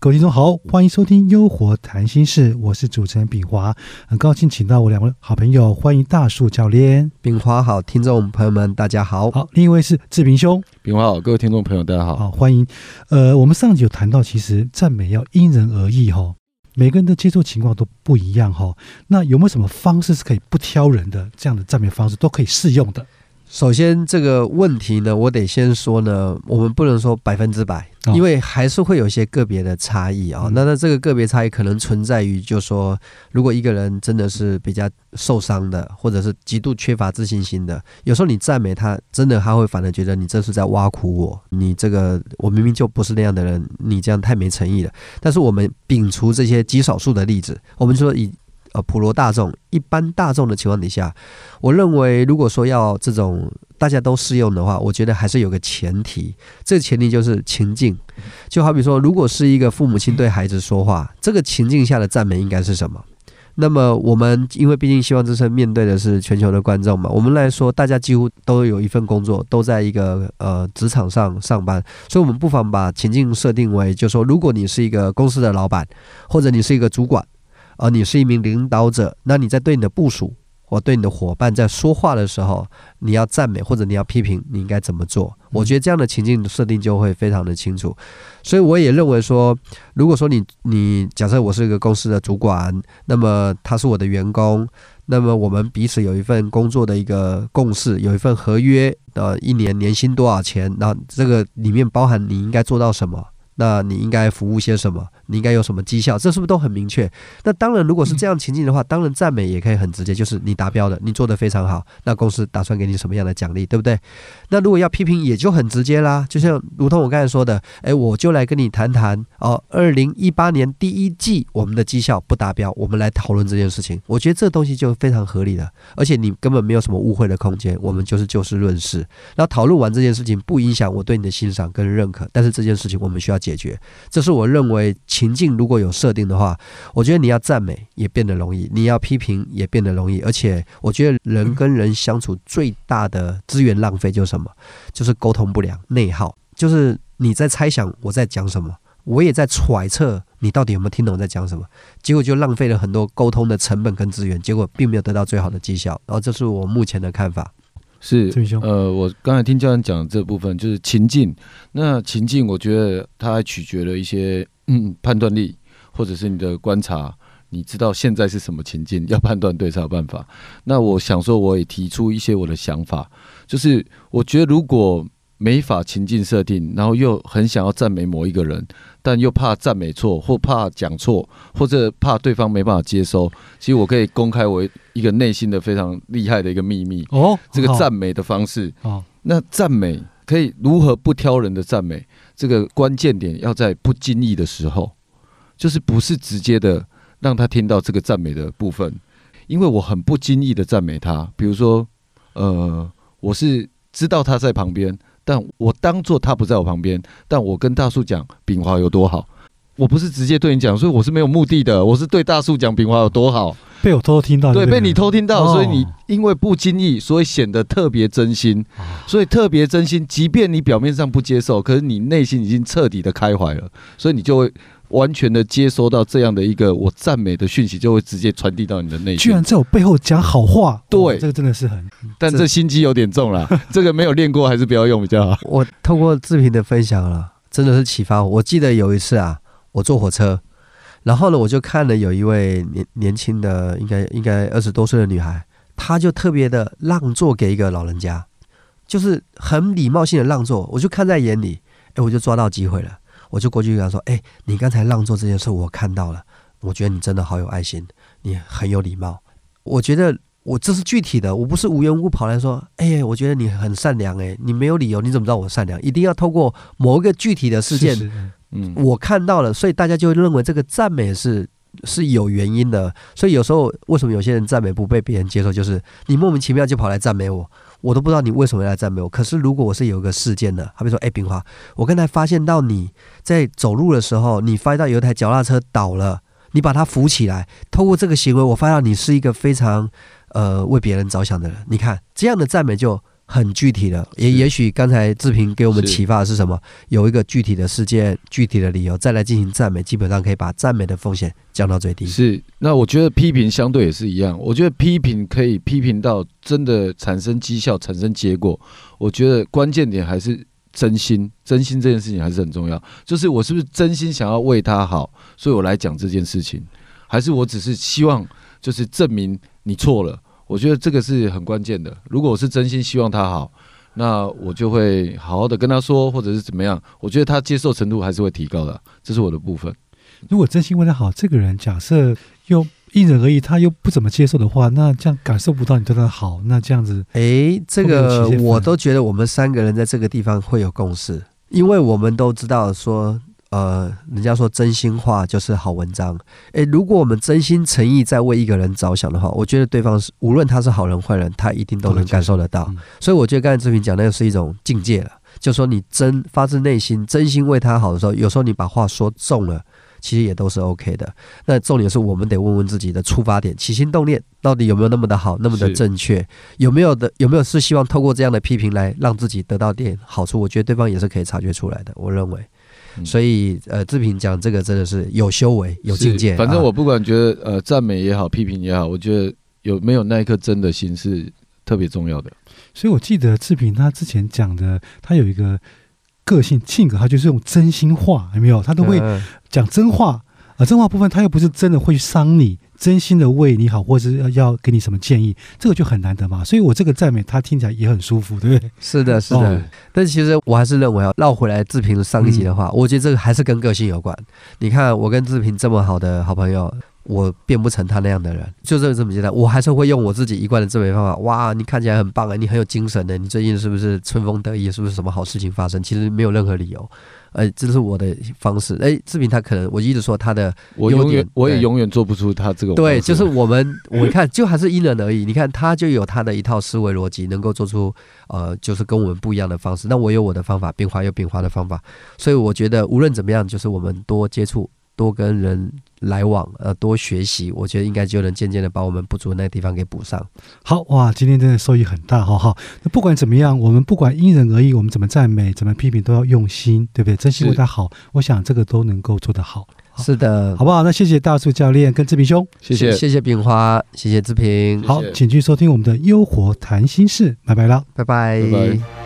各位听众好，欢迎收听《优活谈心事》，我是主持人炳华，很高兴请到我两位好朋友，欢迎大树教练。炳华好，听众朋友们大家好。好，另一位是志平兄。炳华好，各位听众朋友大家好。好，欢迎。呃，我们上集有谈到，其实赞美要因人而异哈，每个人的接受情况都不一样哈。那有没有什么方式是可以不挑人的？这样的赞美方式都可以适用的？首先，这个问题呢，我得先说呢，我们不能说百分之百，因为还是会有一些个别的差异啊。那那这个个别差异可能存在于，就说如果一个人真的是比较受伤的，或者是极度缺乏自信心的，有时候你赞美他，真的他会反而觉得你这是在挖苦我，你这个我明明就不是那样的人，你这样太没诚意了。但是我们摒除这些极少数的例子，我们说以。呃，普罗大众、一般大众的情况底下，我认为，如果说要这种大家都适用的话，我觉得还是有个前提，这个前提就是情境。就好比说，如果是一个父母亲对孩子说话，这个情境下的赞美应该是什么？那么我们因为毕竟希望之声面对的是全球的观众嘛，我们来说，大家几乎都有一份工作，都在一个呃职场上上班，所以我们不妨把情境设定为，就说如果你是一个公司的老板，或者你是一个主管。而你是一名领导者，那你在对你的部署或对你的伙伴在说话的时候，你要赞美或者你要批评，你应该怎么做？我觉得这样的情境设定就会非常的清楚。所以我也认为说，如果说你你假设我是一个公司的主管，那么他是我的员工，那么我们彼此有一份工作的一个共识，有一份合约，呃，一年年薪多少钱？那这个里面包含你应该做到什么？那你应该服务些什么？你应该有什么绩效？这是不是都很明确？那当然，如果是这样情境的话，当然赞美也可以很直接，就是你达标的，你做的非常好。那公司打算给你什么样的奖励，对不对？那如果要批评，也就很直接啦，就像如同我刚才说的，哎，我就来跟你谈谈哦，二零一八年第一季我们的绩效不达标，我们来讨论这件事情。我觉得这东西就非常合理了，而且你根本没有什么误会的空间，我们就是就事论事。然后讨论完这件事情，不影响我对你的欣赏跟认可，但是这件事情我们需要。解决，这是我认为情境如果有设定的话，我觉得你要赞美也变得容易，你要批评也变得容易。而且我觉得人跟人相处最大的资源浪费就是什么？就是沟通不良、内耗。就是你在猜想我在讲什么，我也在揣测你到底有没有听懂我在讲什么，结果就浪费了很多沟通的成本跟资源，结果并没有得到最好的绩效。然后这是我目前的看法。是，呃，我刚才听教练讲这部分就是情境，那情境我觉得它还取决了一些嗯判断力，或者是你的观察，你知道现在是什么情境，要判断对才有办法。那我想说，我也提出一些我的想法，就是我觉得如果。没法情境设定，然后又很想要赞美某一个人，但又怕赞美错，或怕讲错，或者怕对方没办法接收。其实我可以公开我一个内心的非常厉害的一个秘密哦，这个赞美的方式哦。那赞美可以如何不挑人的赞美？这个关键点要在不经意的时候，就是不是直接的让他听到这个赞美的部分，因为我很不经意的赞美他。比如说，呃，我是知道他在旁边。但我当做他不在我旁边，但我跟大树讲炳华有多好，我不是直接对你讲，所以我是没有目的的，我是对大树讲炳华有多好，被我偷偷听到，对，被你偷听到，所以你因为不经意，所以显得特别真心，所以特别真心，即便你表面上不接受，可是你内心已经彻底的开怀了，所以你就会。完全的接收到这样的一个我赞美的讯息，就会直接传递到你的内心。居然在我背后讲好话，对，这个真的是很……但这心机有点重了，这个没有练过，还是不要用比较好。我透过志平的分享了，真的是启发我。我记得有一次啊，我坐火车，然后呢，我就看了有一位年年轻的，应该应该二十多岁的女孩，她就特别的让座给一个老人家，就是很礼貌性的让座，我就看在眼里，哎，我就抓到机会了。我就过去跟他说：“哎，你刚才让座这件事我看到了，我觉得你真的好有爱心，你很有礼貌。我觉得我这是具体的，我不是无缘无故跑来说，哎，我觉得你很善良，哎，你没有理由，你怎么知道我善良？一定要透过某一个具体的事件，嗯，我看到了，所以大家就认为这个赞美是是有原因的。所以有时候为什么有些人赞美不被别人接受，就是你莫名其妙就跑来赞美我。”我都不知道你为什么要来赞美我。可是如果我是有一个事件的，好比说，哎，冰花，我刚才发现到你在走路的时候，你发现到有一台脚踏车倒了，你把它扶起来，透过这个行为，我发现你是一个非常呃为别人着想的人。你看这样的赞美就很具体的。也也许刚才志平给我们启发的是什么？有一个具体的事件、具体的理由，再来进行赞美，基本上可以把赞美的风险降到最低。是，那我觉得批评相对也是一样。我觉得批评可以批评到真的产生绩效、产生结果。我觉得关键点还是真心，真心这件事情还是很重要。就是我是不是真心想要为他好，所以我来讲这件事情，还是我只是希望就是证明你错了？我觉得这个是很关键的。如果我是真心希望他好，那我就会好好的跟他说，或者是怎么样。我觉得他接受程度还是会提高的，这是我的部分。如果真心为他好，这个人假设又因人而异，他又不怎么接受的话，那这样感受不到你对他好，那这样子诶，这个我都觉得我们三个人在这个地方会有共识，因为我们都知道说，呃，人家说真心话就是好文章。诶，如果我们真心诚意在为一个人着想的话，我觉得对方是无论他是好人坏人，他一定都能感受得到。嗯所以我觉得刚才志平讲那个是一种境界了，就说你真发自内心、真心为他好的时候，有时候你把话说重了。其实也都是 OK 的。那重点是我们得问问自己的出发点、起心动念到底有没有那么的好、那么的正确？有没有的有没有是希望透过这样的批评来让自己得到点好处？我觉得对方也是可以察觉出来的。我认为，嗯所以呃，志平讲这个真的是有修为、有境界。反正啊我不管觉得呃赞美也好，批评也好，我觉得有没有那一颗真的心是特别重要的。所以我记得志平他之前讲的，他有一个个性性格，他就是用真心话，有没有？他都会嗯讲真话，而真话部分他又不是真的会去伤你，真心的为你好，或者是要要给你什么建议，这个就很难得嘛。所以我这个赞美他听起来也很舒服，对不对？是的，是的。哦但其实我还是认为啊，绕回来志平上一集的话，我觉得这个还是跟个性有关。你看，我跟志平这么好的好朋友，我变不成他那样的人，就是这么简单。我还是会用我自己一贯的自美方法。哇，你看起来很棒啊，你很有精神的，你最近是不是春风得意？是不是什么好事情发生？其实没有任何理由。呃，这是我的方式。哎，志平他可能，我一直说他的我永远我也永远做不出他这个对，就是我们，我看就还是因人而异。你看他就有他的一套思维逻辑，能够做出呃，就是跟我们不一样的方式。那我有我的方法，变化有变化的方法。所以我觉得无论怎么样，就是我们多接触，多跟人来往，呃，多学习，我觉得应该就能渐渐的把我们不足的那个地方给补上。好哇，今天真的收益很大哈哈。那不管怎么样，我们不管因人而异，我们怎么赞美、怎么批评，都要用心，对不对？真心为他好，我想这个都能够做得好，是的，好不好？那谢谢大树教练跟志平兄。谢谢谢谢炳花，谢谢志平，好谢，请继续收听我们的《优活谈心事》，拜拜了。拜拜拜拜